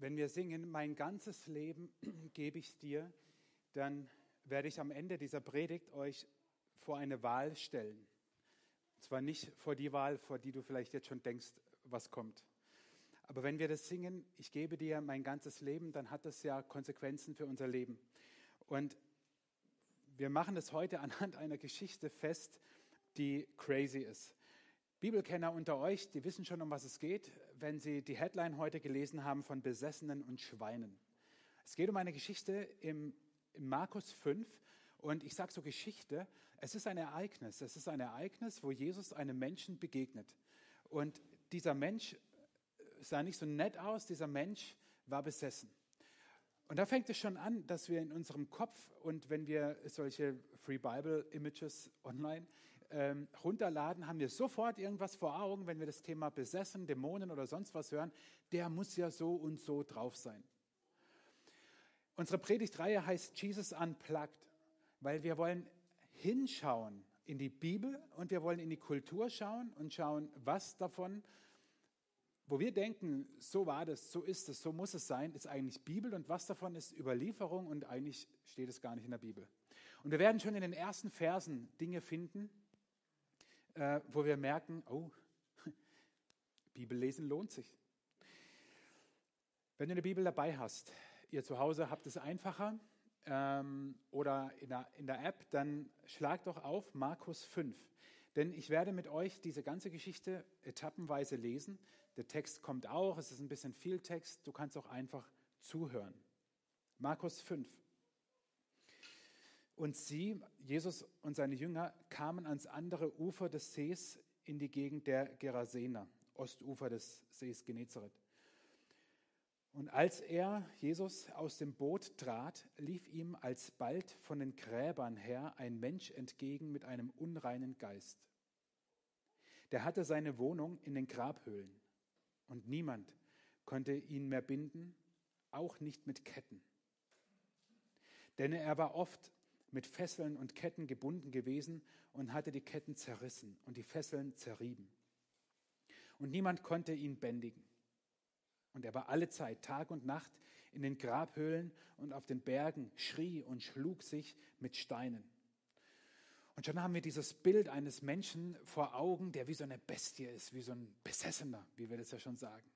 Wenn wir singen, mein ganzes Leben gebe ich dir, dann werde ich am Ende dieser Predigt euch vor eine Wahl stellen. Und zwar nicht vor die Wahl, vor die du vielleicht jetzt schon denkst, was kommt. Aber wenn wir das singen, ich gebe dir mein ganzes Leben, dann hat das ja Konsequenzen für unser Leben. Und wir machen das heute anhand einer Geschichte fest, die crazy ist. Bibelkenner unter euch, die wissen schon, um was es geht, wenn sie die Headline heute gelesen haben von Besessenen und Schweinen. Es geht um eine Geschichte im, im Markus 5 und ich sage so Geschichte, es ist ein Ereignis. Es ist ein Ereignis, wo Jesus einem Menschen begegnet. Und dieser Mensch sah nicht so nett aus, dieser Mensch war besessen. Und da fängt es schon an, dass wir in unserem Kopf und wenn wir solche Free Bible Images online ähm, runterladen, haben wir sofort irgendwas vor Augen, wenn wir das Thema besessen, Dämonen oder sonst was hören. Der muss ja so und so drauf sein. Unsere Predigtreihe heißt Jesus Unplugged, weil wir wollen hinschauen in die Bibel und wir wollen in die Kultur schauen und schauen, was davon, wo wir denken, so war das, so ist es, so muss es sein, ist eigentlich Bibel und was davon ist Überlieferung und eigentlich steht es gar nicht in der Bibel. Und wir werden schon in den ersten Versen Dinge finden, äh, wo wir merken, oh, Bibellesen lohnt sich. Wenn du eine Bibel dabei hast, ihr zu Hause habt es einfacher ähm, oder in der, in der App, dann schlag doch auf Markus 5. Denn ich werde mit euch diese ganze Geschichte etappenweise lesen. Der Text kommt auch, es ist ein bisschen viel Text, du kannst auch einfach zuhören. Markus 5. Und sie, Jesus und seine Jünger, kamen ans andere Ufer des Sees in die Gegend der Gerasener, Ostufer des Sees Genezareth. Und als er, Jesus, aus dem Boot trat, lief ihm alsbald von den Gräbern her ein Mensch entgegen mit einem unreinen Geist. Der hatte seine Wohnung in den Grabhöhlen und niemand konnte ihn mehr binden, auch nicht mit Ketten. Denn er war oft mit Fesseln und Ketten gebunden gewesen und hatte die Ketten zerrissen und die Fesseln zerrieben. Und niemand konnte ihn bändigen. Und er war alle Zeit, Tag und Nacht, in den Grabhöhlen und auf den Bergen, schrie und schlug sich mit Steinen. Und schon haben wir dieses Bild eines Menschen vor Augen, der wie so eine Bestie ist, wie so ein Besessener, wie wir das ja schon sagen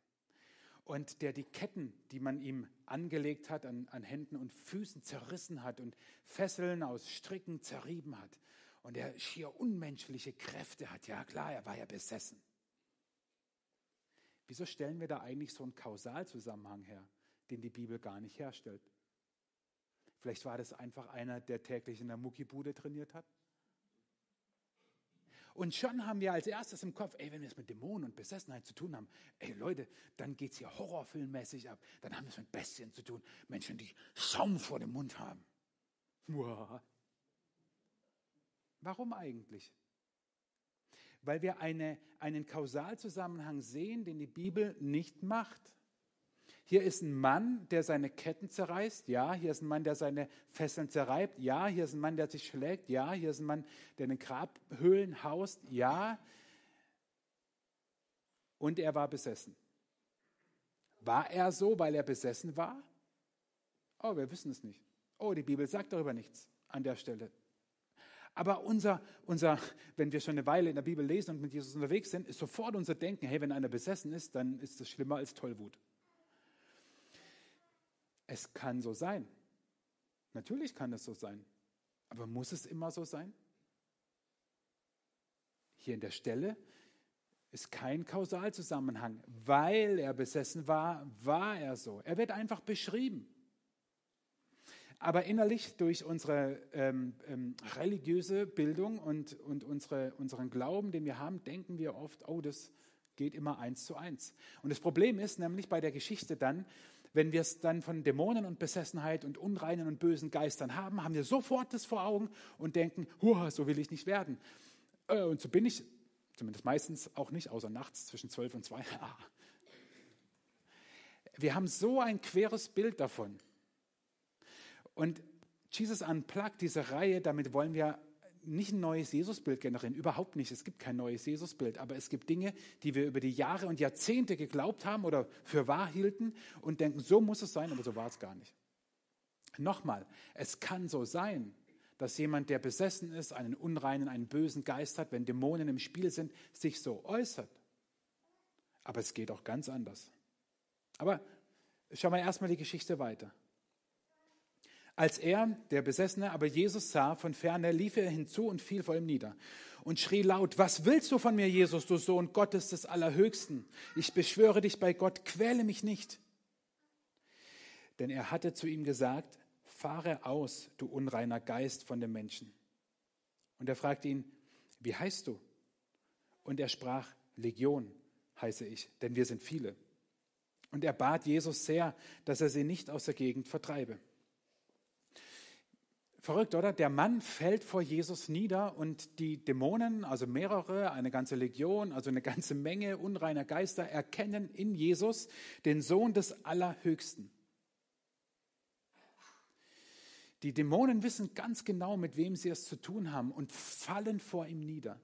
und der die Ketten, die man ihm angelegt hat, an, an Händen und Füßen zerrissen hat und Fesseln aus Stricken zerrieben hat. Und er schier unmenschliche Kräfte hat. Ja klar, er war ja besessen. Wieso stellen wir da eigentlich so einen Kausalzusammenhang her, den die Bibel gar nicht herstellt? Vielleicht war das einfach einer, der täglich in der Muckibude trainiert hat. Und schon haben wir als erstes im Kopf, ey, wenn wir es mit Dämonen und Besessenheit zu tun haben, ey Leute, dann geht es hier horrorfilmmäßig ab. Dann haben wir es mit Bestien zu tun. Menschen, die Schaum vor dem Mund haben. Uah. Warum eigentlich? Weil wir eine, einen Kausalzusammenhang sehen, den die Bibel nicht macht. Hier ist ein Mann, der seine Ketten zerreißt. Ja, hier ist ein Mann, der seine Fesseln zerreibt. Ja, hier ist ein Mann, der sich schlägt. Ja, hier ist ein Mann, der in den Grabhöhlen haust. Ja. Und er war besessen. War er so, weil er besessen war? Oh, wir wissen es nicht. Oh, die Bibel sagt darüber nichts an der Stelle. Aber unser, unser, wenn wir schon eine Weile in der Bibel lesen und mit Jesus unterwegs sind, ist sofort unser Denken, hey, wenn einer besessen ist, dann ist das schlimmer als Tollwut. Es kann so sein. Natürlich kann es so sein. Aber muss es immer so sein? Hier in der Stelle ist kein Kausalzusammenhang. Weil er besessen war, war er so. Er wird einfach beschrieben. Aber innerlich durch unsere ähm, ähm, religiöse Bildung und, und unsere, unseren Glauben, den wir haben, denken wir oft, oh, das geht immer eins zu eins. Und das Problem ist nämlich bei der Geschichte dann, wenn wir es dann von Dämonen und Besessenheit und unreinen und bösen Geistern haben, haben wir sofort das vor Augen und denken, so will ich nicht werden. Äh, und so bin ich, zumindest meistens auch nicht, außer nachts zwischen zwölf und zwei. Wir haben so ein queres Bild davon. Und Jesus Unplugged, diese Reihe, damit wollen wir nicht ein neues Jesusbild generieren, überhaupt nicht. Es gibt kein neues Jesusbild, aber es gibt Dinge, die wir über die Jahre und Jahrzehnte geglaubt haben oder für wahr hielten und denken, so muss es sein, aber so war es gar nicht. Nochmal, es kann so sein, dass jemand, der besessen ist, einen unreinen, einen bösen Geist hat, wenn Dämonen im Spiel sind, sich so äußert. Aber es geht auch ganz anders. Aber schauen wir erstmal die Geschichte weiter. Als er, der Besessene, aber Jesus sah von ferne, lief er hinzu und fiel vor ihm nieder und schrie laut, was willst du von mir, Jesus, du Sohn Gottes des Allerhöchsten? Ich beschwöre dich bei Gott, quäle mich nicht. Denn er hatte zu ihm gesagt, fahre aus, du unreiner Geist von dem Menschen. Und er fragte ihn, wie heißt du? Und er sprach, Legion heiße ich, denn wir sind viele. Und er bat Jesus sehr, dass er sie nicht aus der Gegend vertreibe. Verrückt, oder? Der Mann fällt vor Jesus nieder und die Dämonen, also mehrere, eine ganze Legion, also eine ganze Menge unreiner Geister, erkennen in Jesus den Sohn des Allerhöchsten. Die Dämonen wissen ganz genau, mit wem sie es zu tun haben und fallen vor ihm nieder.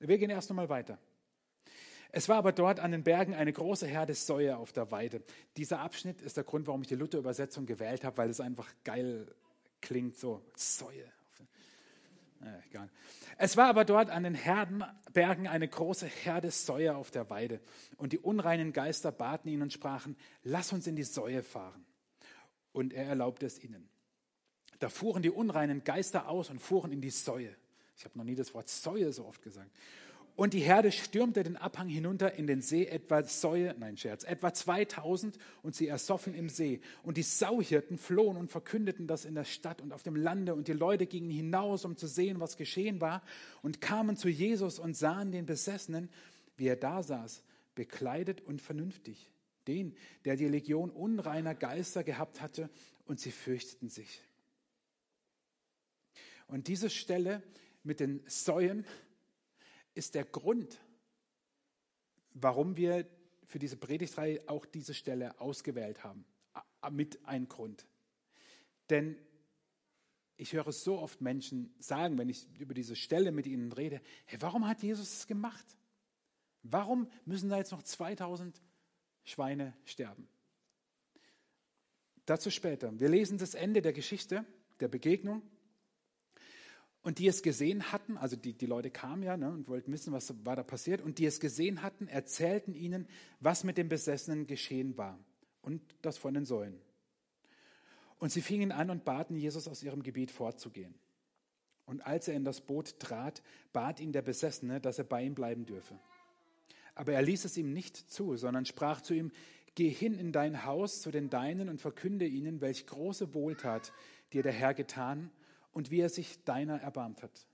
Wir gehen erst einmal weiter. Es war aber dort an den Bergen eine große Herde Säue auf der Weide. Dieser Abschnitt ist der Grund, warum ich die Luther-Übersetzung gewählt habe, weil es einfach geil klingt, so Säue. Ja, es war aber dort an den Herdenbergen eine große Herde Säue auf der Weide. Und die unreinen Geister baten ihn und sprachen, lass uns in die Säue fahren. Und er erlaubte es ihnen. Da fuhren die unreinen Geister aus und fuhren in die Säue. Ich habe noch nie das Wort Säue so oft gesagt. Und die Herde stürmte den Abhang hinunter in den See, etwa Säue, nein Scherz, etwa 2000 und sie ersoffen im See. Und die Sauhirten flohen und verkündeten das in der Stadt und auf dem Lande und die Leute gingen hinaus, um zu sehen, was geschehen war und kamen zu Jesus und sahen den Besessenen, wie er da saß, bekleidet und vernünftig. Den, der die Legion unreiner Geister gehabt hatte und sie fürchteten sich. Und diese Stelle mit den Säuen, ist der Grund, warum wir für diese Predigtreihe auch diese Stelle ausgewählt haben. Mit ein Grund. Denn ich höre so oft Menschen sagen, wenn ich über diese Stelle mit ihnen rede, hey, warum hat Jesus es gemacht? Warum müssen da jetzt noch 2000 Schweine sterben? Dazu später. Wir lesen das Ende der Geschichte, der Begegnung. Und die es gesehen hatten, also die, die Leute kamen ja ne, und wollten wissen, was war da passiert, und die es gesehen hatten, erzählten ihnen, was mit dem Besessenen geschehen war und das von den Säulen. Und sie fingen an und baten Jesus aus ihrem Gebiet fortzugehen. Und als er in das Boot trat, bat ihn der Besessene, dass er bei ihm bleiben dürfe. Aber er ließ es ihm nicht zu, sondern sprach zu ihm, Geh hin in dein Haus zu den Deinen und verkünde ihnen, welch große Wohltat dir der Herr getan und wie er sich deiner erbarmt hat.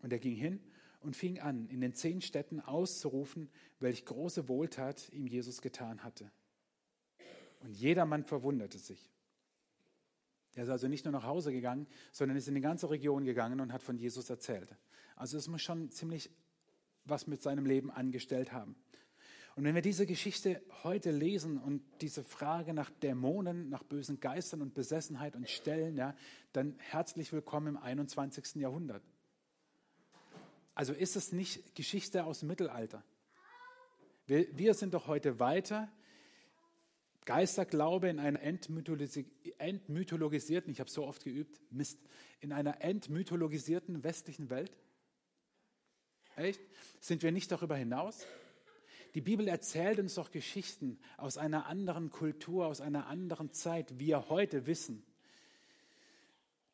Und er ging hin und fing an, in den zehn Städten auszurufen, welch große Wohltat ihm Jesus getan hatte. Und jedermann verwunderte sich. Er ist also nicht nur nach Hause gegangen, sondern ist in die ganze Region gegangen und hat von Jesus erzählt. Also es muss schon ziemlich was mit seinem Leben angestellt haben. Und wenn wir diese Geschichte heute lesen und diese Frage nach Dämonen, nach bösen Geistern und Besessenheit und stellen, ja, dann herzlich willkommen im 21. Jahrhundert. Also ist es nicht Geschichte aus dem Mittelalter. Wir, wir sind doch heute weiter. Geisterglaube in einer entmythologisierten, ich habe so oft geübt, Mist, in einer entmythologisierten westlichen Welt. Echt? Sind wir nicht darüber hinaus? Die Bibel erzählt uns doch Geschichten aus einer anderen Kultur, aus einer anderen Zeit. Wir heute wissen,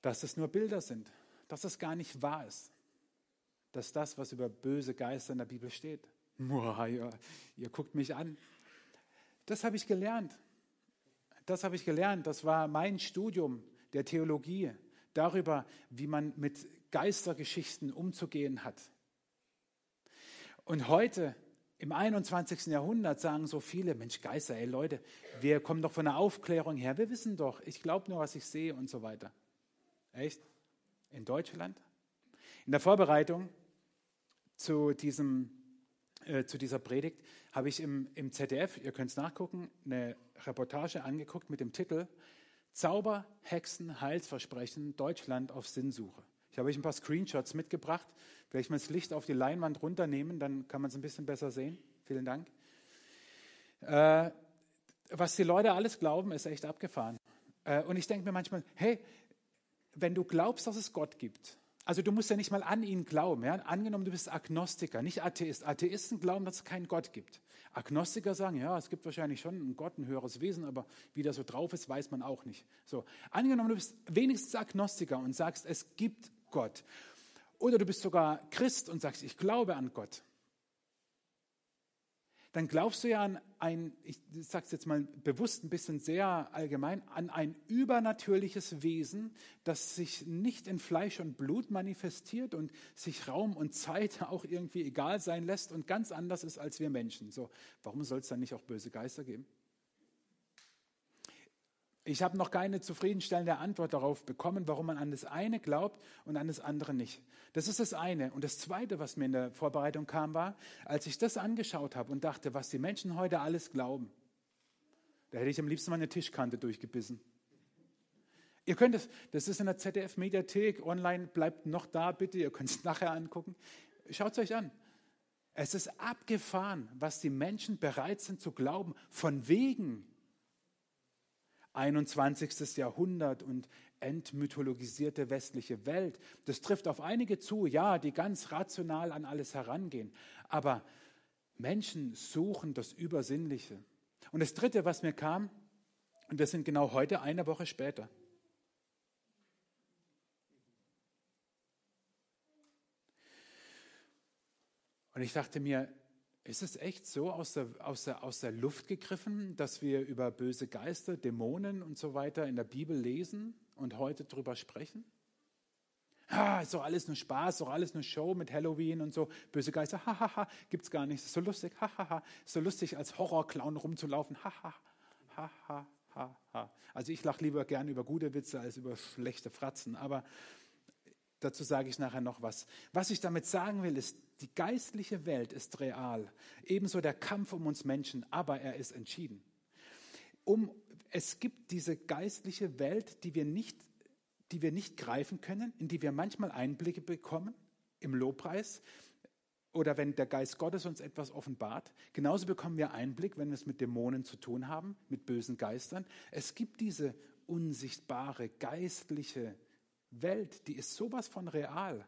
dass es nur Bilder sind, dass es gar nicht wahr ist, dass das, was über böse Geister in der Bibel steht, Boah, ihr, ihr guckt mich an, das habe ich gelernt. Das habe ich gelernt. Das war mein Studium der Theologie darüber, wie man mit Geistergeschichten umzugehen hat. Und heute im 21. Jahrhundert sagen so viele, Mensch, Geister, ey Leute, wir kommen doch von der Aufklärung her, wir wissen doch, ich glaube nur, was ich sehe und so weiter. Echt? In Deutschland? In der Vorbereitung zu, diesem, äh, zu dieser Predigt habe ich im, im ZDF, ihr könnt es nachgucken, eine Reportage angeguckt mit dem Titel Zauber, Hexen, Heilsversprechen, Deutschland auf Sinnsuche. Ich habe euch ein paar Screenshots mitgebracht. Vielleicht mal das Licht auf die Leinwand runternehmen, dann kann man es ein bisschen besser sehen. Vielen Dank. Äh, was die Leute alles glauben, ist echt abgefahren. Äh, und ich denke mir manchmal, hey, wenn du glaubst, dass es Gott gibt, also du musst ja nicht mal an ihn glauben. Ja? Angenommen, du bist Agnostiker, nicht Atheist. Atheisten glauben, dass es keinen Gott gibt. Agnostiker sagen, ja, es gibt wahrscheinlich schon einen Gott, ein höheres Wesen, aber wie der so drauf ist, weiß man auch nicht. So, angenommen, du bist wenigstens Agnostiker und sagst, es gibt Gott. Oder du bist sogar Christ und sagst, ich glaube an Gott dann glaubst du ja an ein, ich sage es jetzt mal bewusst ein bisschen sehr allgemein, an ein übernatürliches Wesen, das sich nicht in Fleisch und Blut manifestiert und sich Raum und Zeit auch irgendwie egal sein lässt und ganz anders ist als wir Menschen. So, warum soll es dann nicht auch böse Geister geben? Ich habe noch keine zufriedenstellende Antwort darauf bekommen, warum man an das eine glaubt und an das andere nicht. Das ist das eine. Und das zweite, was mir in der Vorbereitung kam, war, als ich das angeschaut habe und dachte, was die Menschen heute alles glauben, da hätte ich am liebsten mal eine Tischkante durchgebissen. Ihr könnt es, das ist in der ZDF-Mediathek online, bleibt noch da bitte, ihr könnt es nachher angucken. Schaut es euch an. Es ist abgefahren, was die Menschen bereit sind zu glauben, von wegen 21. Jahrhundert und entmythologisierte westliche Welt. Das trifft auf einige zu, ja, die ganz rational an alles herangehen. Aber Menschen suchen das Übersinnliche. Und das Dritte, was mir kam, und wir sind genau heute eine Woche später. Und ich dachte mir, ist es echt so aus der, aus, der, aus der Luft gegriffen, dass wir über böse Geister, Dämonen und so weiter in der Bibel lesen und heute drüber sprechen? Ah, ist doch alles nur Spaß, ist doch alles nur Show mit Halloween und so. Böse Geister, hahaha, ha, ha, gibt's gar nicht. Ist so lustig, hahaha. Ha, ist so lustig, als Horrorclown rumzulaufen, haha, haha, haha. Also ich lache lieber gern über gute Witze als über schlechte Fratzen, aber Dazu sage ich nachher noch was. Was ich damit sagen will, ist, die geistliche Welt ist real. Ebenso der Kampf um uns Menschen, aber er ist entschieden. Um, es gibt diese geistliche Welt, die wir, nicht, die wir nicht greifen können, in die wir manchmal Einblicke bekommen im Lobpreis oder wenn der Geist Gottes uns etwas offenbart. Genauso bekommen wir Einblick, wenn wir es mit Dämonen zu tun haben, mit bösen Geistern. Es gibt diese unsichtbare geistliche Welt, die ist sowas von real.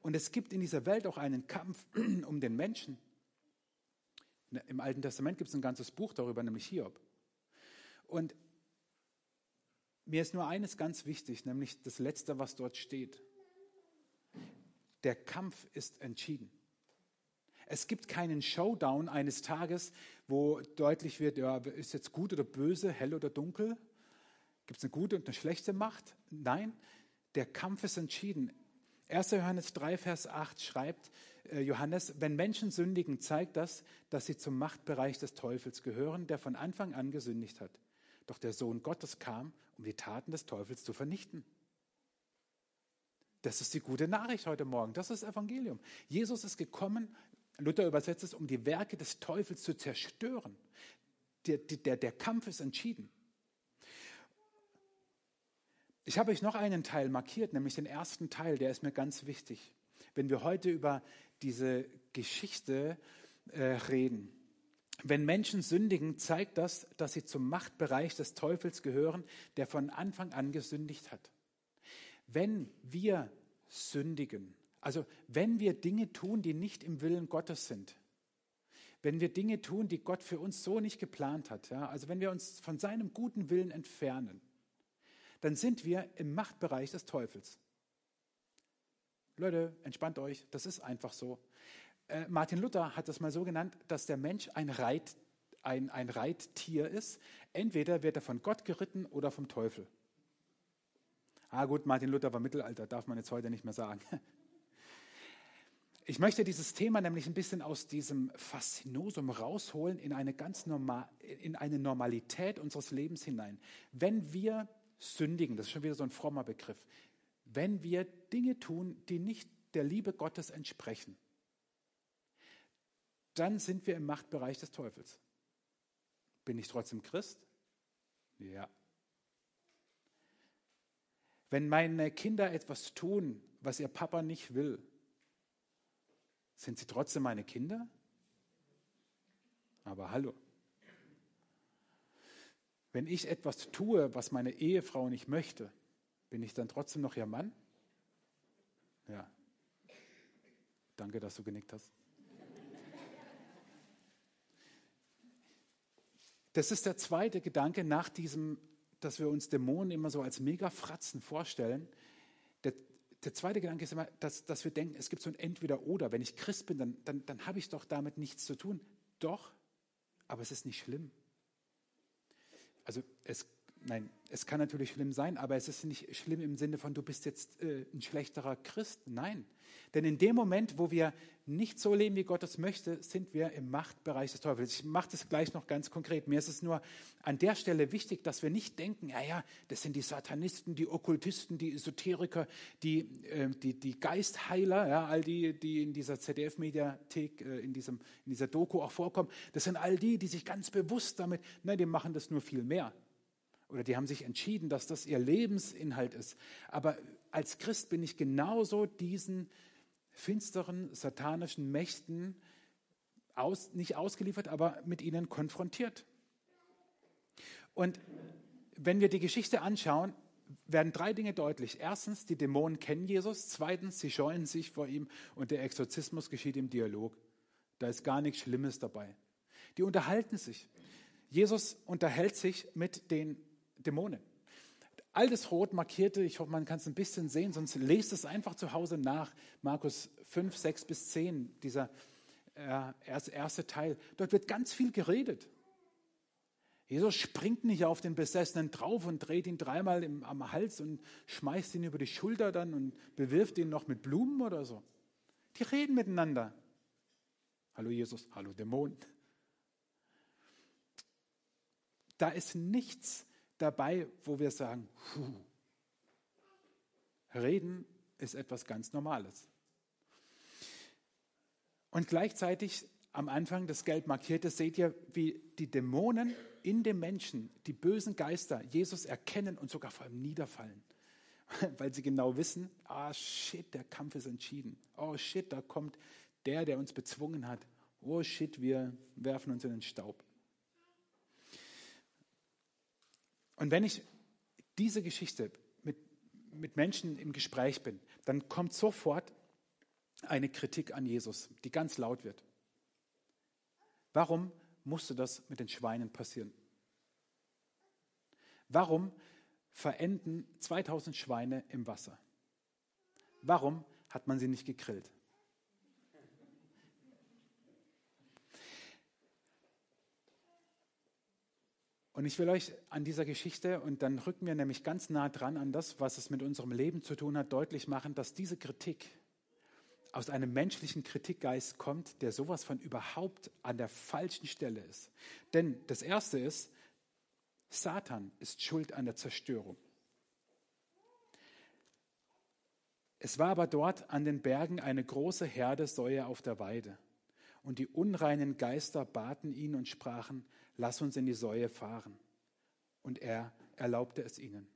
Und es gibt in dieser Welt auch einen Kampf um den Menschen. Ne, Im Alten Testament gibt es ein ganzes Buch darüber, nämlich Hiob. Und mir ist nur eines ganz wichtig, nämlich das Letzte, was dort steht. Der Kampf ist entschieden. Es gibt keinen Showdown eines Tages, wo deutlich wird, ja, ist jetzt gut oder böse, hell oder dunkel? Gibt es eine gute und eine schlechte Macht? Nein, der Kampf ist entschieden. 1. Johannes 3, Vers 8 schreibt äh, Johannes, wenn Menschen sündigen, zeigt das, dass sie zum Machtbereich des Teufels gehören, der von Anfang an gesündigt hat. Doch der Sohn Gottes kam, um die Taten des Teufels zu vernichten. Das ist die gute Nachricht heute Morgen. Das ist das Evangelium. Jesus ist gekommen, Luther übersetzt es, um die Werke des Teufels zu zerstören. Der, der, der Kampf ist entschieden. Ich habe euch noch einen Teil markiert, nämlich den ersten Teil, der ist mir ganz wichtig. Wenn wir heute über diese Geschichte äh, reden. Wenn Menschen sündigen, zeigt das, dass sie zum Machtbereich des Teufels gehören, der von Anfang an gesündigt hat. Wenn wir sündigen, also wenn wir Dinge tun, die nicht im Willen Gottes sind, wenn wir Dinge tun, die Gott für uns so nicht geplant hat, ja, also wenn wir uns von seinem guten Willen entfernen, dann sind wir im Machtbereich des Teufels. Leute, entspannt euch, das ist einfach so. Äh, Martin Luther hat das mal so genannt, dass der Mensch ein, Reit, ein, ein Reittier ist. Entweder wird er von Gott geritten oder vom Teufel. Ah gut, Martin Luther war Mittelalter, darf man jetzt heute nicht mehr sagen. Ich möchte dieses Thema nämlich ein bisschen aus diesem Faszinosum rausholen in eine ganz normal, in eine Normalität unseres Lebens hinein. Wenn wir sündigen, das ist schon wieder so ein frommer Begriff, wenn wir Dinge tun, die nicht der Liebe Gottes entsprechen, dann sind wir im Machtbereich des Teufels. Bin ich trotzdem Christ? Ja. Wenn meine Kinder etwas tun, was ihr Papa nicht will, sind sie trotzdem meine Kinder? Aber hallo. Wenn ich etwas tue, was meine Ehefrau nicht möchte, bin ich dann trotzdem noch ihr Mann? Ja. Danke, dass du genickt hast. Das ist der zweite Gedanke nach diesem, dass wir uns Dämonen immer so als Megafratzen vorstellen. Der, der zweite Gedanke ist immer, dass, dass wir denken, es gibt so ein Entweder-Oder. Wenn ich Christ bin, dann, dann, dann habe ich doch damit nichts zu tun. Doch, aber es ist nicht schlimm. Also es nein, es kann natürlich schlimm sein, aber es ist nicht schlimm im Sinne von, du bist jetzt äh, ein schlechterer Christ. Nein. Denn in dem Moment, wo wir nicht so leben, wie Gott es möchte, sind wir im Machtbereich des Teufels. Ich mache das gleich noch ganz konkret. Mir ist es nur an der Stelle wichtig, dass wir nicht denken, ja, ja, das sind die Satanisten, die Okkultisten, die Esoteriker, die, äh, die, die Geistheiler, ja, all die, die in dieser ZDF-Mediathek, äh, in, in dieser Doku auch vorkommen. Das sind all die, die sich ganz bewusst damit, nein, die machen das nur viel mehr oder die haben sich entschieden, dass das ihr Lebensinhalt ist. Aber als Christ bin ich genauso diesen finsteren, satanischen Mächten aus, nicht ausgeliefert, aber mit ihnen konfrontiert. Und wenn wir die Geschichte anschauen, werden drei Dinge deutlich. Erstens, die Dämonen kennen Jesus. Zweitens, sie scheuen sich vor ihm und der Exorzismus geschieht im Dialog. Da ist gar nichts Schlimmes dabei. Die unterhalten sich. Jesus unterhält sich mit den Dämonen. Altes Rot markierte, ich hoffe, man kann es ein bisschen sehen, sonst lest es einfach zu Hause nach. Markus 5, 6 bis 10, dieser äh, erste, erste Teil. Dort wird ganz viel geredet. Jesus springt nicht auf den Besessenen drauf und dreht ihn dreimal im, am Hals und schmeißt ihn über die Schulter dann und bewirft ihn noch mit Blumen oder so. Die reden miteinander. Hallo Jesus, hallo Dämon. Da ist nichts dabei, wo wir sagen, puh, reden ist etwas ganz Normales. Und gleichzeitig am Anfang das Gelb markierte, seht ihr, wie die Dämonen in dem Menschen, die bösen Geister, Jesus erkennen und sogar vor ihm niederfallen. Weil sie genau wissen, ah shit, der Kampf ist entschieden. Oh shit, da kommt der, der uns bezwungen hat. Oh shit, wir werfen uns in den Staub. Und wenn ich diese Geschichte mit, mit Menschen im Gespräch bin, dann kommt sofort eine Kritik an Jesus, die ganz laut wird. Warum musste das mit den Schweinen passieren? Warum verenden 2000 Schweine im Wasser? Warum hat man sie nicht gegrillt? Und ich will euch an dieser Geschichte, und dann rücken wir nämlich ganz nah dran an das, was es mit unserem Leben zu tun hat, deutlich machen, dass diese Kritik aus einem menschlichen Kritikgeist kommt, der sowas von überhaupt an der falschen Stelle ist. Denn das Erste ist, Satan ist schuld an der Zerstörung. Es war aber dort an den Bergen eine große Herde Säue auf der Weide. Und die unreinen Geister baten ihn und sprachen, lass uns in die Säue fahren. Und er erlaubte es ihnen.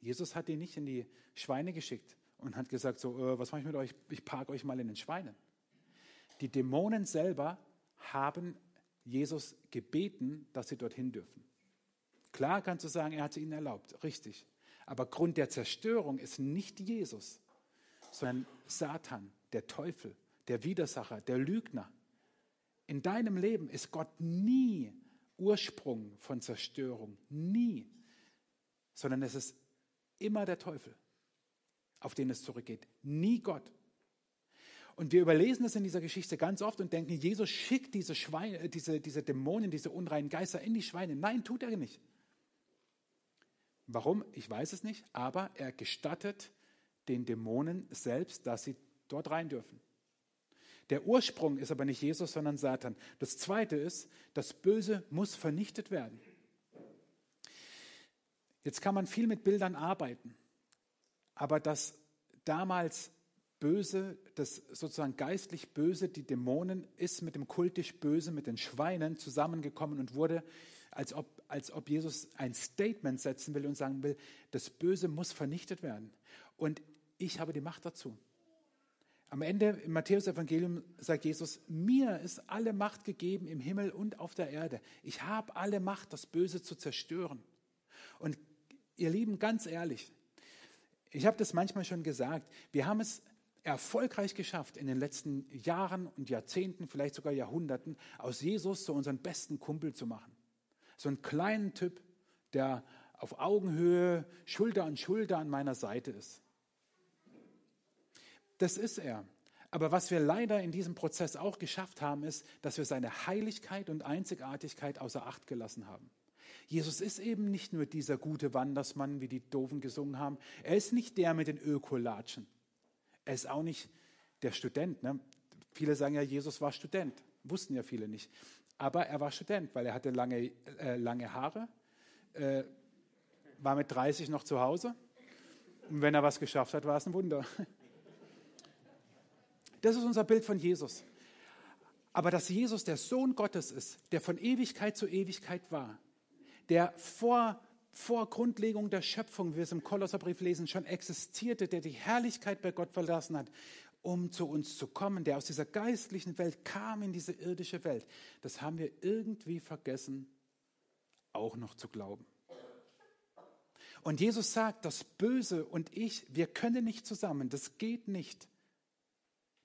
Jesus hat ihn nicht in die Schweine geschickt und hat gesagt, so, äh, was mache ich mit euch? Ich parke euch mal in den Schweinen. Die Dämonen selber haben Jesus gebeten, dass sie dorthin dürfen. Klar kannst du sagen, er hat es ihnen erlaubt, richtig. Aber Grund der Zerstörung ist nicht Jesus, sondern Satan, der Teufel, der Widersacher, der Lügner. In deinem Leben ist Gott nie Ursprung von Zerstörung, nie, sondern es ist immer der Teufel, auf den es zurückgeht, nie Gott. Und wir überlesen es in dieser Geschichte ganz oft und denken, Jesus schickt diese, Schweine, äh, diese, diese Dämonen, diese unreinen Geister in die Schweine. Nein, tut er nicht. Warum? Ich weiß es nicht, aber er gestattet den Dämonen selbst, dass sie dort rein dürfen. Der Ursprung ist aber nicht Jesus, sondern Satan. Das Zweite ist, das Böse muss vernichtet werden. Jetzt kann man viel mit Bildern arbeiten, aber das damals Böse, das sozusagen geistlich Böse, die Dämonen, ist mit dem kultisch Böse, mit den Schweinen zusammengekommen und wurde als ob, als ob Jesus ein Statement setzen will und sagen will, das Böse muss vernichtet werden. Und ich habe die Macht dazu. Am Ende im Matthäus-Evangelium sagt Jesus, mir ist alle Macht gegeben im Himmel und auf der Erde. Ich habe alle Macht, das Böse zu zerstören. Und ihr Lieben, ganz ehrlich, ich habe das manchmal schon gesagt, wir haben es erfolgreich geschafft, in den letzten Jahren und Jahrzehnten, vielleicht sogar Jahrhunderten, aus Jesus so unseren besten Kumpel zu machen. So einen kleinen Typ, der auf Augenhöhe, Schulter an Schulter an meiner Seite ist. Das ist er. Aber was wir leider in diesem Prozess auch geschafft haben, ist, dass wir seine Heiligkeit und Einzigartigkeit außer Acht gelassen haben. Jesus ist eben nicht nur dieser gute Wandersmann, wie die Doofen gesungen haben. Er ist nicht der mit den Ökolatschen. Er ist auch nicht der Student. Ne? Viele sagen ja, Jesus war Student. Wussten ja viele nicht. Aber er war Student, weil er hatte lange, äh, lange Haare, äh, war mit 30 noch zu Hause. Und wenn er was geschafft hat, war es ein Wunder. Das ist unser Bild von Jesus. Aber dass Jesus der Sohn Gottes ist, der von Ewigkeit zu Ewigkeit war, der vor, vor Grundlegung der Schöpfung, wie wir es im Kolosserbrief lesen, schon existierte, der die Herrlichkeit bei Gott verlassen hat, um zu uns zu kommen, der aus dieser geistlichen Welt kam in diese irdische Welt, das haben wir irgendwie vergessen, auch noch zu glauben. Und Jesus sagt, das Böse und ich, wir können nicht zusammen, das geht nicht.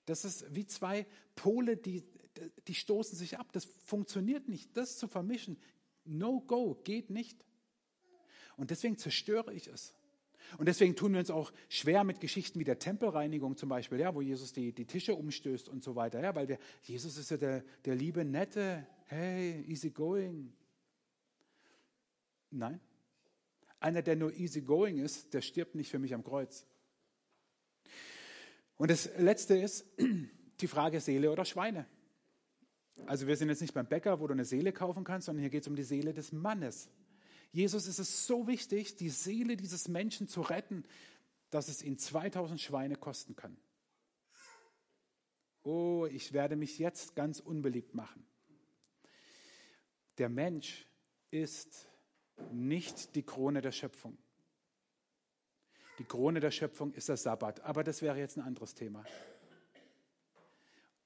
Das ist wie zwei Pole, die, die stoßen sich ab. Das funktioniert nicht. Das zu vermischen, no go, geht nicht. Und deswegen zerstöre ich es. Und deswegen tun wir uns auch schwer mit Geschichten wie der Tempelreinigung zum Beispiel, ja, wo Jesus die, die Tische umstößt und so weiter. Ja, weil wir, Jesus ist ja der, der liebe, nette, hey, easy going. Nein. Einer, der nur easy going ist, der stirbt nicht für mich am Kreuz. Und das Letzte ist die Frage Seele oder Schweine. Also wir sind jetzt nicht beim Bäcker, wo du eine Seele kaufen kannst, sondern hier geht es um die Seele des Mannes. Jesus ist es so wichtig, die Seele dieses Menschen zu retten, dass es ihn 2000 Schweine kosten kann. Oh, ich werde mich jetzt ganz unbeliebt machen. Der Mensch ist nicht die Krone der Schöpfung. Die Krone der Schöpfung ist der Sabbat, aber das wäre jetzt ein anderes Thema.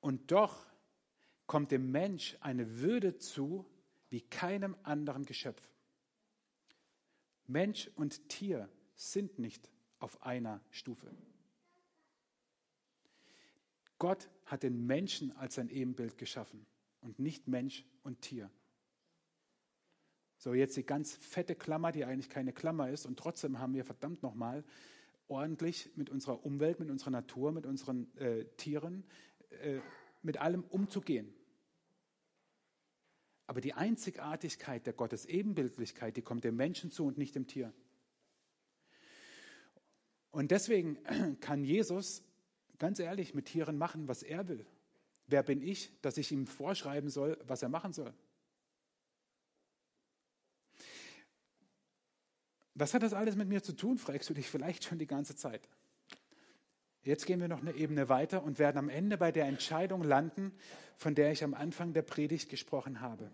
Und doch kommt dem Mensch eine Würde zu wie keinem anderen Geschöpf. Mensch und Tier sind nicht auf einer Stufe. Gott hat den Menschen als sein Ebenbild geschaffen und nicht Mensch und Tier. So, jetzt die ganz fette Klammer, die eigentlich keine Klammer ist, und trotzdem haben wir verdammt nochmal ordentlich mit unserer Umwelt, mit unserer Natur, mit unseren äh, Tieren, äh, mit allem umzugehen. Aber die Einzigartigkeit der Gottes Ebenbildlichkeit, die kommt dem Menschen zu und nicht dem Tier. Und deswegen kann Jesus ganz ehrlich mit Tieren machen, was er will. Wer bin ich, dass ich ihm vorschreiben soll, was er machen soll? Was hat das alles mit mir zu tun, fragst du dich vielleicht schon die ganze Zeit. Jetzt gehen wir noch eine Ebene weiter und werden am Ende bei der Entscheidung landen, von der ich am Anfang der Predigt gesprochen habe.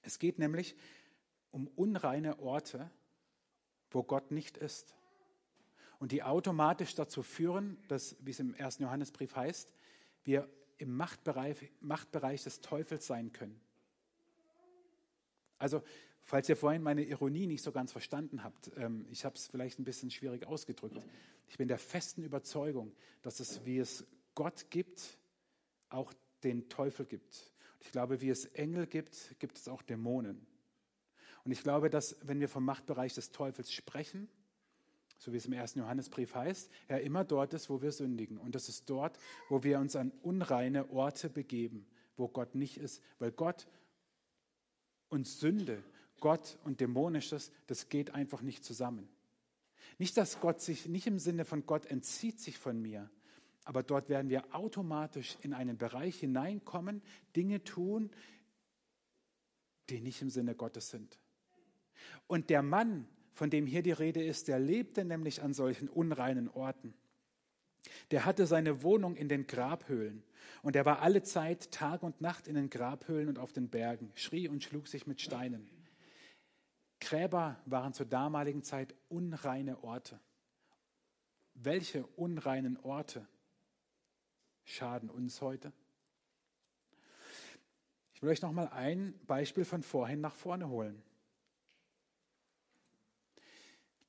Es geht nämlich um unreine Orte, wo Gott nicht ist. Und die automatisch dazu führen, dass, wie es im ersten Johannesbrief heißt, wir im Machtbereich, Machtbereich des Teufels sein können. Also Falls ihr vorhin meine Ironie nicht so ganz verstanden habt, ähm, ich habe es vielleicht ein bisschen schwierig ausgedrückt. Ich bin der festen Überzeugung, dass es, wie es Gott gibt, auch den Teufel gibt. Ich glaube, wie es Engel gibt, gibt es auch Dämonen. Und ich glaube, dass wenn wir vom Machtbereich des Teufels sprechen, so wie es im ersten Johannesbrief heißt, er immer dort ist, wo wir sündigen. Und das ist dort, wo wir uns an unreine Orte begeben, wo Gott nicht ist. Weil Gott und Sünde Gott und Dämonisches, das geht einfach nicht zusammen. Nicht, dass Gott sich, nicht im Sinne von Gott entzieht sich von mir, aber dort werden wir automatisch in einen Bereich hineinkommen, Dinge tun, die nicht im Sinne Gottes sind. Und der Mann, von dem hier die Rede ist, der lebte nämlich an solchen unreinen Orten. Der hatte seine Wohnung in den Grabhöhlen und er war alle Zeit Tag und Nacht in den Grabhöhlen und auf den Bergen, schrie und schlug sich mit Steinen. Gräber waren zur damaligen Zeit unreine Orte. Welche unreinen Orte schaden uns heute? Ich will euch noch mal ein Beispiel von vorhin nach vorne holen.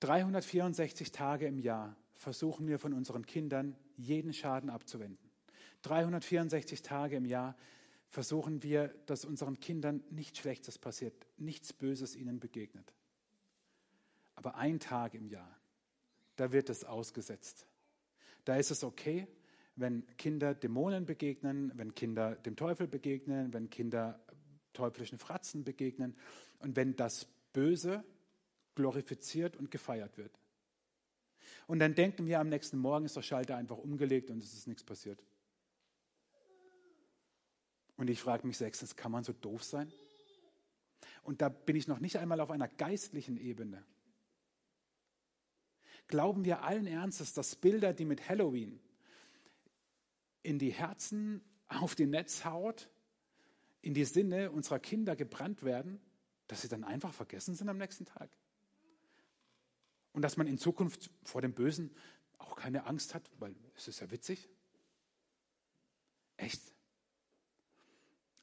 364 Tage im Jahr versuchen wir von unseren Kindern jeden Schaden abzuwenden. 364 Tage im Jahr versuchen wir, dass unseren Kindern nichts Schlechtes passiert, nichts Böses ihnen begegnet. Aber ein Tag im Jahr, da wird es ausgesetzt. Da ist es okay, wenn Kinder Dämonen begegnen, wenn Kinder dem Teufel begegnen, wenn Kinder teuflischen Fratzen begegnen und wenn das Böse glorifiziert und gefeiert wird. Und dann denken wir, am nächsten Morgen ist der Schalter einfach umgelegt und es ist nichts passiert. Und ich frage mich sechstens, kann man so doof sein? Und da bin ich noch nicht einmal auf einer geistlichen Ebene. Glauben wir allen Ernstes, dass Bilder, die mit Halloween in die Herzen, auf die Netzhaut, in die Sinne unserer Kinder gebrannt werden, dass sie dann einfach vergessen sind am nächsten Tag? Und dass man in Zukunft vor dem Bösen auch keine Angst hat, weil es ist ja witzig. Echt?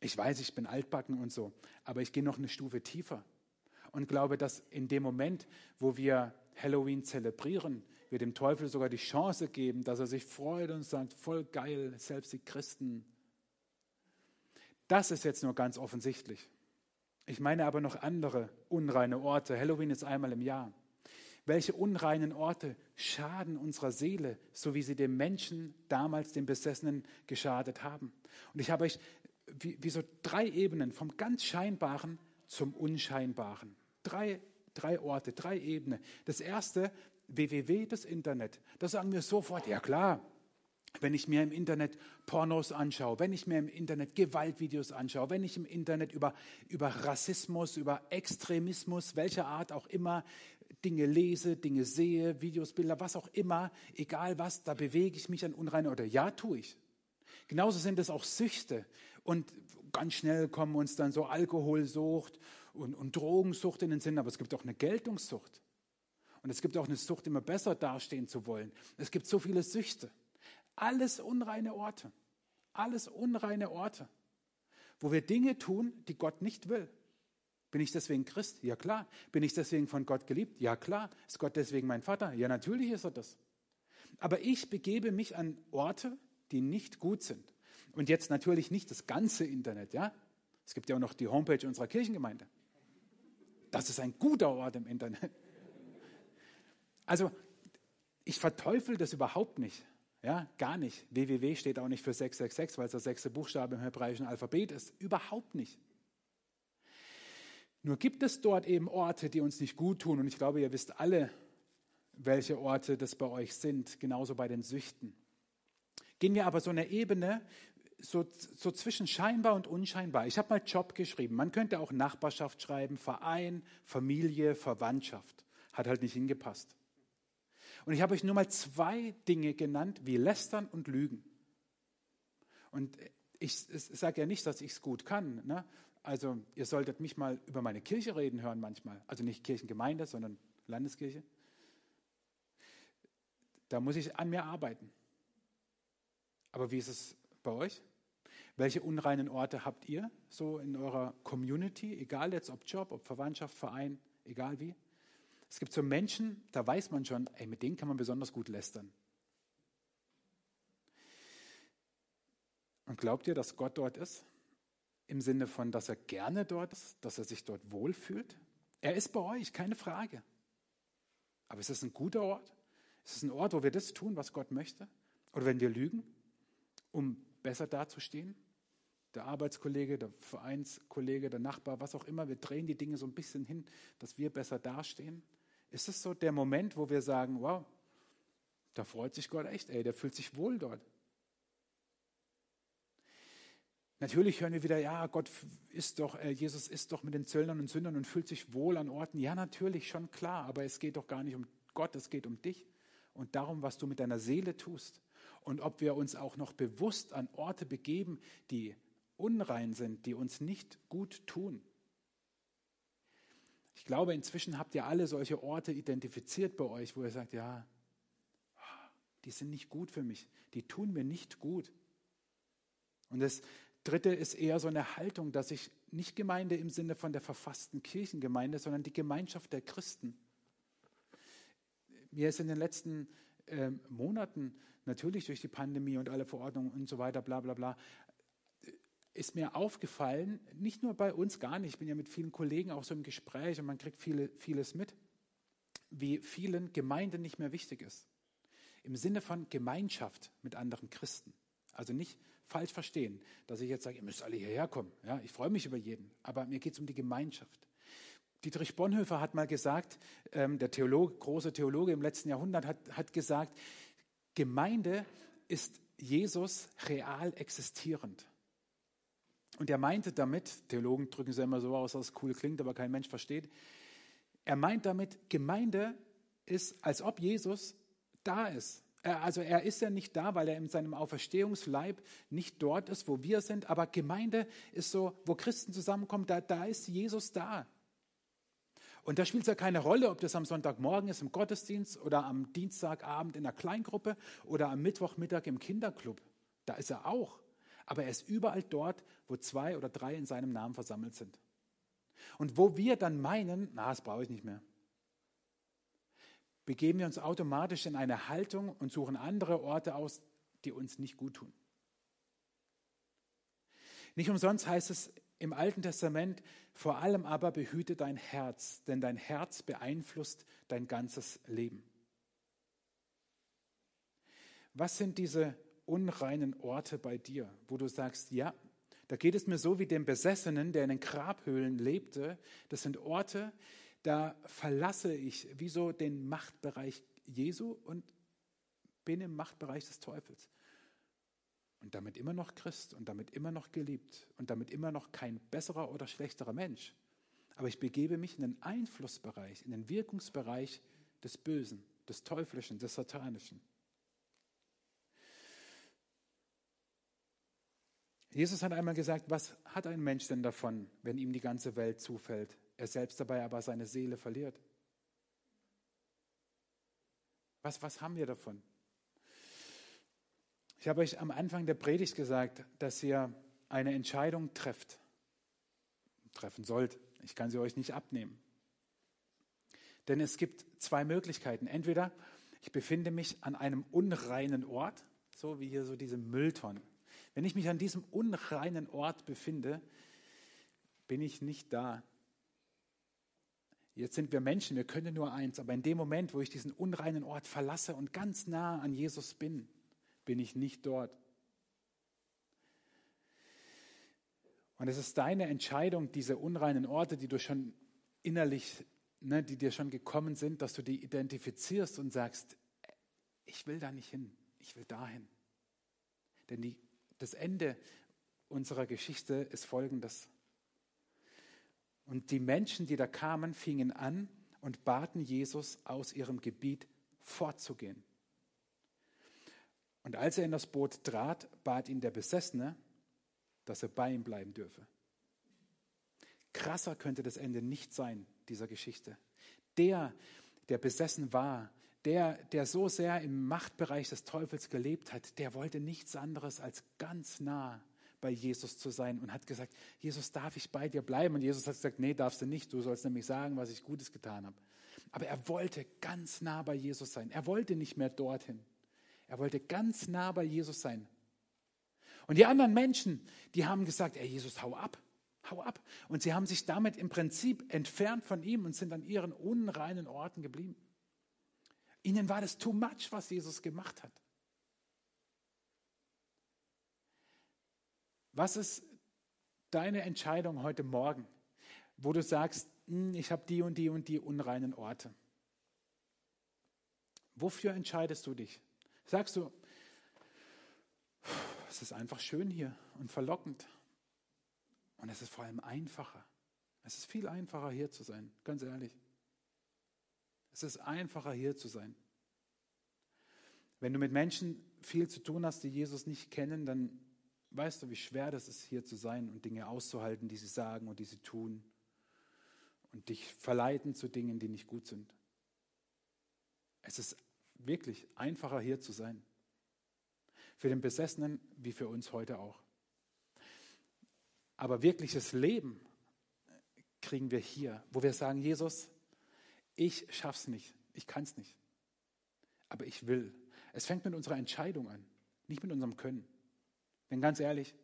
Ich weiß, ich bin altbacken und so, aber ich gehe noch eine Stufe tiefer und glaube, dass in dem Moment, wo wir Halloween zelebrieren, wir dem Teufel sogar die Chance geben, dass er sich freut und sagt, voll geil, selbst die Christen. Das ist jetzt nur ganz offensichtlich. Ich meine aber noch andere unreine Orte. Halloween ist einmal im Jahr. Welche unreinen Orte schaden unserer Seele, so wie sie dem Menschen damals, dem Besessenen, geschadet haben? Und ich habe euch wie, wie so drei Ebenen vom ganz Scheinbaren zum Unscheinbaren. Drei, drei Orte, drei Ebenen. Das erste, www, das Internet. Da sagen wir sofort, ja klar, wenn ich mir im Internet Pornos anschaue, wenn ich mir im Internet Gewaltvideos anschaue, wenn ich im Internet über, über Rassismus, über Extremismus, welcher Art auch immer Dinge lese, Dinge sehe, Videos, Bilder, was auch immer, egal was, da bewege ich mich an unreine oder ja, tue ich. Genauso sind es auch Süchte. Und ganz schnell kommen uns dann so Alkoholsucht und, und Drogensucht in den Sinn, aber es gibt auch eine Geltungssucht. Und es gibt auch eine Sucht, immer besser dastehen zu wollen. Es gibt so viele Süchte. Alles unreine Orte. Alles unreine Orte, wo wir Dinge tun, die Gott nicht will. Bin ich deswegen Christ? Ja klar. Bin ich deswegen von Gott geliebt? Ja klar. Ist Gott deswegen mein Vater? Ja natürlich ist er das. Aber ich begebe mich an Orte, die nicht gut sind. Und jetzt natürlich nicht das ganze Internet, ja? Es gibt ja auch noch die Homepage unserer Kirchengemeinde. Das ist ein guter Ort im Internet. Also, ich verteufel das überhaupt nicht. Ja, gar nicht. www steht auch nicht für 666, weil es der sechste Buchstabe im hebräischen Alphabet ist. Überhaupt nicht. Nur gibt es dort eben Orte, die uns nicht gut tun. Und ich glaube, ihr wisst alle, welche Orte das bei euch sind, genauso bei den Süchten. Gehen wir aber so eine Ebene, so, so zwischen scheinbar und unscheinbar. Ich habe mal Job geschrieben. Man könnte auch Nachbarschaft schreiben, Verein, Familie, Verwandtschaft. Hat halt nicht hingepasst. Und ich habe euch nur mal zwei Dinge genannt, wie Lästern und Lügen. Und ich, sage ja nicht, dass ich es gut kann. Ne? Also ihr solltet mich mal über meine Kirche reden hören manchmal. Also nicht Kirchengemeinde, sondern Landeskirche. Da muss ich an mir arbeiten. Aber wie ist es bei euch? Welche unreinen Orte habt ihr so in eurer Community, egal jetzt ob Job, ob Verwandtschaft, Verein, egal wie? Es gibt so Menschen, da weiß man schon, ey, mit denen kann man besonders gut lästern. Und glaubt ihr, dass Gott dort ist? im Sinne von, dass er gerne dort ist, dass er sich dort wohlfühlt. Er ist bei euch, keine Frage. Aber ist es ein guter Ort? Ist es ein Ort, wo wir das tun, was Gott möchte? Oder wenn wir lügen, um besser dazustehen? Der Arbeitskollege, der Vereinskollege, der Nachbar, was auch immer, wir drehen die Dinge so ein bisschen hin, dass wir besser dastehen. Ist es so der Moment, wo wir sagen, wow, da freut sich Gott echt, ey, der fühlt sich wohl dort. Natürlich hören wir wieder, ja, Gott ist doch, äh, Jesus ist doch mit den Zöllnern und Sündern und fühlt sich wohl an Orten. Ja, natürlich, schon klar, aber es geht doch gar nicht um Gott, es geht um dich und darum, was du mit deiner Seele tust. und ob wir uns auch noch bewusst an Orte begeben, die unrein sind, die uns nicht gut tun. Ich glaube, inzwischen habt ihr alle solche Orte identifiziert bei euch, wo ihr sagt, ja, die sind nicht gut für mich, die tun mir nicht gut. Und das Dritte ist eher so eine Haltung, dass ich nicht Gemeinde im Sinne von der verfassten Kirchengemeinde, sondern die Gemeinschaft der Christen. Mir ist in den letzten äh, Monaten natürlich durch die Pandemie und alle Verordnungen und so weiter, bla bla bla, ist mir aufgefallen, nicht nur bei uns gar nicht, ich bin ja mit vielen Kollegen auch so im Gespräch und man kriegt viele, vieles mit, wie vielen Gemeinden nicht mehr wichtig ist. Im Sinne von Gemeinschaft mit anderen Christen. Also nicht falsch verstehen, dass ich jetzt sage, ihr müsst alle hierher kommen. Ja, ich freue mich über jeden, aber mir geht es um die Gemeinschaft. Dietrich Bonhoeffer hat mal gesagt, ähm, der Theologe, große Theologe im letzten Jahrhundert hat, hat gesagt, Gemeinde ist Jesus real existierend. Und er meinte damit, Theologen drücken es ja immer so aus, dass es cool klingt, aber kein Mensch versteht, er meint damit, Gemeinde ist, als ob Jesus da ist. Also er ist ja nicht da, weil er in seinem Auferstehungsleib nicht dort ist, wo wir sind, aber Gemeinde ist so, wo Christen zusammenkommen, da, da ist Jesus da. Und da spielt es ja keine Rolle, ob das am Sonntagmorgen ist im Gottesdienst oder am Dienstagabend in der Kleingruppe oder am Mittwochmittag im Kinderclub. Da ist er auch. Aber er ist überall dort, wo zwei oder drei in seinem Namen versammelt sind. Und wo wir dann meinen, na, das brauche ich nicht mehr, begeben wir uns automatisch in eine Haltung und suchen andere Orte aus, die uns nicht gut tun. Nicht umsonst heißt es im Alten Testament, vor allem aber behüte dein Herz, denn dein Herz beeinflusst dein ganzes Leben. Was sind diese unreinen Orte bei dir, wo du sagst, ja, da geht es mir so wie dem Besessenen, der in den Grabhöhlen lebte. Das sind Orte, da verlasse ich wie so den Machtbereich Jesu und bin im Machtbereich des Teufels. Und damit immer noch Christ und damit immer noch geliebt und damit immer noch kein besserer oder schlechterer Mensch. Aber ich begebe mich in den Einflussbereich, in den Wirkungsbereich des Bösen, des Teuflischen, des Satanischen. Jesus hat einmal gesagt, was hat ein Mensch denn davon, wenn ihm die ganze Welt zufällt? er selbst dabei aber seine Seele verliert. Was, was haben wir davon? Ich habe euch am Anfang der Predigt gesagt, dass ihr eine Entscheidung trefft, treffen sollt. Ich kann sie euch nicht abnehmen. Denn es gibt zwei Möglichkeiten. Entweder ich befinde mich an einem unreinen Ort, so wie hier so diese Mülltonnen. Wenn ich mich an diesem unreinen Ort befinde, bin ich nicht da. Jetzt sind wir Menschen, wir können nur eins, aber in dem Moment, wo ich diesen unreinen Ort verlasse und ganz nah an Jesus bin, bin ich nicht dort. Und es ist deine Entscheidung, diese unreinen Orte, die du schon innerlich, ne, die dir schon gekommen sind, dass du die identifizierst und sagst, ich will da nicht hin, ich will dahin. Denn die, das Ende unserer Geschichte ist folgendes. Und die Menschen, die da kamen, fingen an und baten Jesus, aus ihrem Gebiet fortzugehen. Und als er in das Boot trat, bat ihn der Besessene, dass er bei ihm bleiben dürfe. Krasser könnte das Ende nicht sein, dieser Geschichte. Der, der besessen war, der, der so sehr im Machtbereich des Teufels gelebt hat, der wollte nichts anderes als ganz nah bei Jesus zu sein und hat gesagt, Jesus, darf ich bei dir bleiben? Und Jesus hat gesagt, nee, darfst du nicht, du sollst nämlich sagen, was ich Gutes getan habe. Aber er wollte ganz nah bei Jesus sein. Er wollte nicht mehr dorthin. Er wollte ganz nah bei Jesus sein. Und die anderen Menschen, die haben gesagt, ey Jesus, hau ab, hau ab. Und sie haben sich damit im Prinzip entfernt von ihm und sind an ihren unreinen Orten geblieben. Ihnen war das too much, was Jesus gemacht hat. Was ist deine Entscheidung heute Morgen, wo du sagst, hm, ich habe die und die und die unreinen Orte? Wofür entscheidest du dich? Sagst du, es ist einfach schön hier und verlockend. Und es ist vor allem einfacher. Es ist viel einfacher hier zu sein, ganz ehrlich. Es ist einfacher hier zu sein. Wenn du mit Menschen viel zu tun hast, die Jesus nicht kennen, dann weißt du, wie schwer das ist, hier zu sein und Dinge auszuhalten, die sie sagen und die sie tun und dich verleiten zu Dingen, die nicht gut sind. Es ist wirklich einfacher, hier zu sein. Für den Besessenen wie für uns heute auch. Aber wirkliches Leben kriegen wir hier, wo wir sagen, Jesus, ich schaff's nicht, ich kann es nicht, aber ich will. Es fängt mit unserer Entscheidung an, nicht mit unserem Können. Denn ganz ehrlich,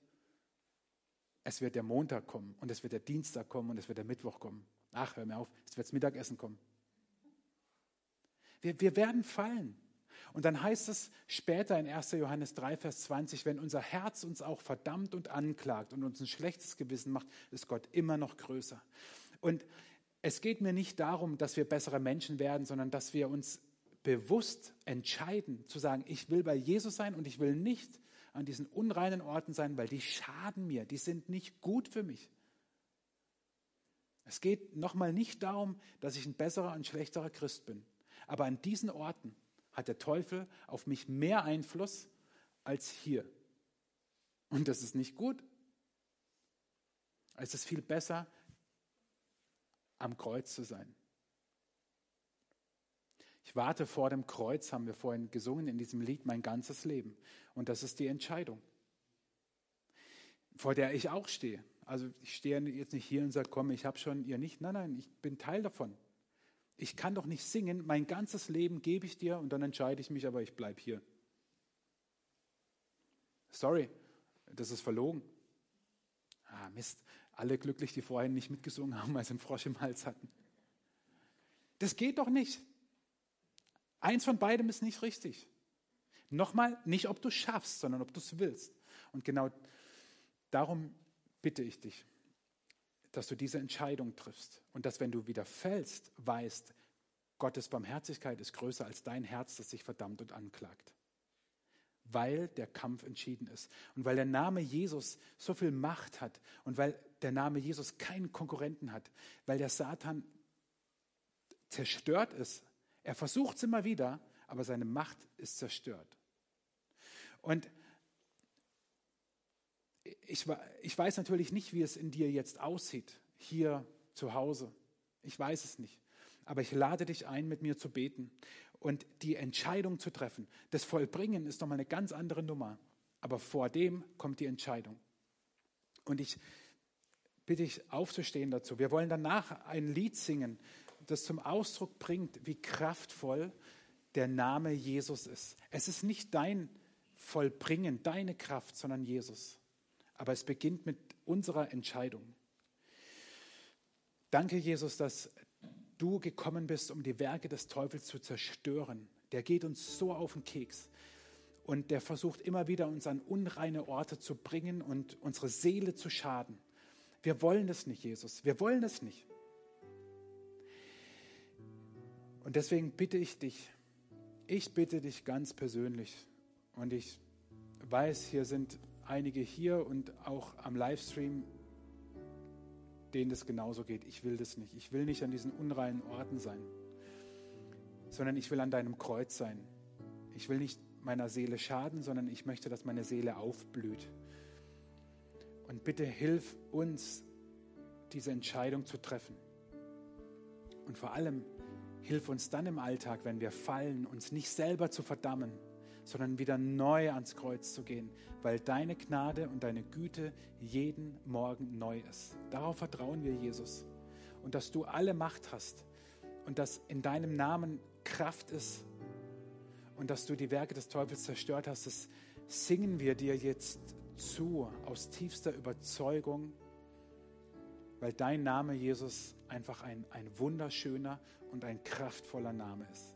es wird der Montag kommen und es wird der Dienstag kommen und es wird der Mittwoch kommen. Ach, hör mir auf, es wird das Mittagessen kommen. Wir, wir werden fallen. Und dann heißt es später in 1. Johannes 3, Vers 20, wenn unser Herz uns auch verdammt und anklagt und uns ein schlechtes Gewissen macht, ist Gott immer noch größer. Und es geht mir nicht darum, dass wir bessere Menschen werden, sondern dass wir uns bewusst entscheiden, zu sagen, ich will bei Jesus sein und ich will nicht an diesen unreinen Orten sein, weil die schaden mir, die sind nicht gut für mich. Es geht nochmal nicht darum, dass ich ein besserer und schlechterer Christ bin. Aber an diesen Orten hat der Teufel auf mich mehr Einfluss als hier. Und das ist nicht gut. Es ist viel besser, am Kreuz zu sein. Ich warte vor dem Kreuz, haben wir vorhin gesungen in diesem Lied, mein ganzes Leben. Und das ist die Entscheidung, vor der ich auch stehe. Also ich stehe jetzt nicht hier und sage, komm, ich habe schon, ihr nicht. Nein, nein, ich bin Teil davon. Ich kann doch nicht singen, mein ganzes Leben gebe ich dir und dann entscheide ich mich, aber ich bleibe hier. Sorry, das ist verlogen. Ah, Mist, alle glücklich, die vorhin nicht mitgesungen haben, weil sie einen Frosch im Hals hatten. Das geht doch nicht. Eins von beidem ist nicht richtig. Nochmal, nicht ob du schaffst, sondern ob du es willst. Und genau darum bitte ich dich, dass du diese Entscheidung triffst und dass, wenn du wieder fällst, weißt, Gottes Barmherzigkeit ist größer als dein Herz, das sich verdammt und anklagt. Weil der Kampf entschieden ist und weil der Name Jesus so viel Macht hat und weil der Name Jesus keinen Konkurrenten hat, weil der Satan zerstört ist. Er versucht es immer wieder, aber seine Macht ist zerstört. Und ich, ich weiß natürlich nicht, wie es in dir jetzt aussieht, hier zu Hause. Ich weiß es nicht. Aber ich lade dich ein, mit mir zu beten und die Entscheidung zu treffen. Das Vollbringen ist nochmal eine ganz andere Nummer. Aber vor dem kommt die Entscheidung. Und ich bitte dich aufzustehen dazu. Wir wollen danach ein Lied singen, das zum Ausdruck bringt, wie kraftvoll der Name Jesus ist. Es ist nicht dein Vollbringen, deine Kraft, sondern Jesus. Aber es beginnt mit unserer Entscheidung. Danke, Jesus, dass du gekommen bist, um die Werke des Teufels zu zerstören. Der geht uns so auf den Keks. Und der versucht immer wieder, uns an unreine Orte zu bringen und unsere Seele zu schaden. Wir wollen das nicht, Jesus. Wir wollen das nicht. Und deswegen bitte ich dich, ich bitte dich ganz persönlich, und ich weiß, hier sind einige hier und auch am Livestream, denen das genauso geht. Ich will das nicht. Ich will nicht an diesen unreinen Orten sein, sondern ich will an deinem Kreuz sein. Ich will nicht meiner Seele schaden, sondern ich möchte, dass meine Seele aufblüht. Und bitte hilf uns, diese Entscheidung zu treffen. Und vor allem hilf uns dann im Alltag, wenn wir fallen, uns nicht selber zu verdammen, sondern wieder neu ans Kreuz zu gehen, weil deine Gnade und deine Güte jeden Morgen neu ist. Darauf vertrauen wir, Jesus. Und dass du alle Macht hast und dass in deinem Namen Kraft ist und dass du die Werke des Teufels zerstört hast, das singen wir dir jetzt zu aus tiefster Überzeugung, weil dein Name, Jesus, einfach ein, ein wunderschöner und ein kraftvoller Name ist.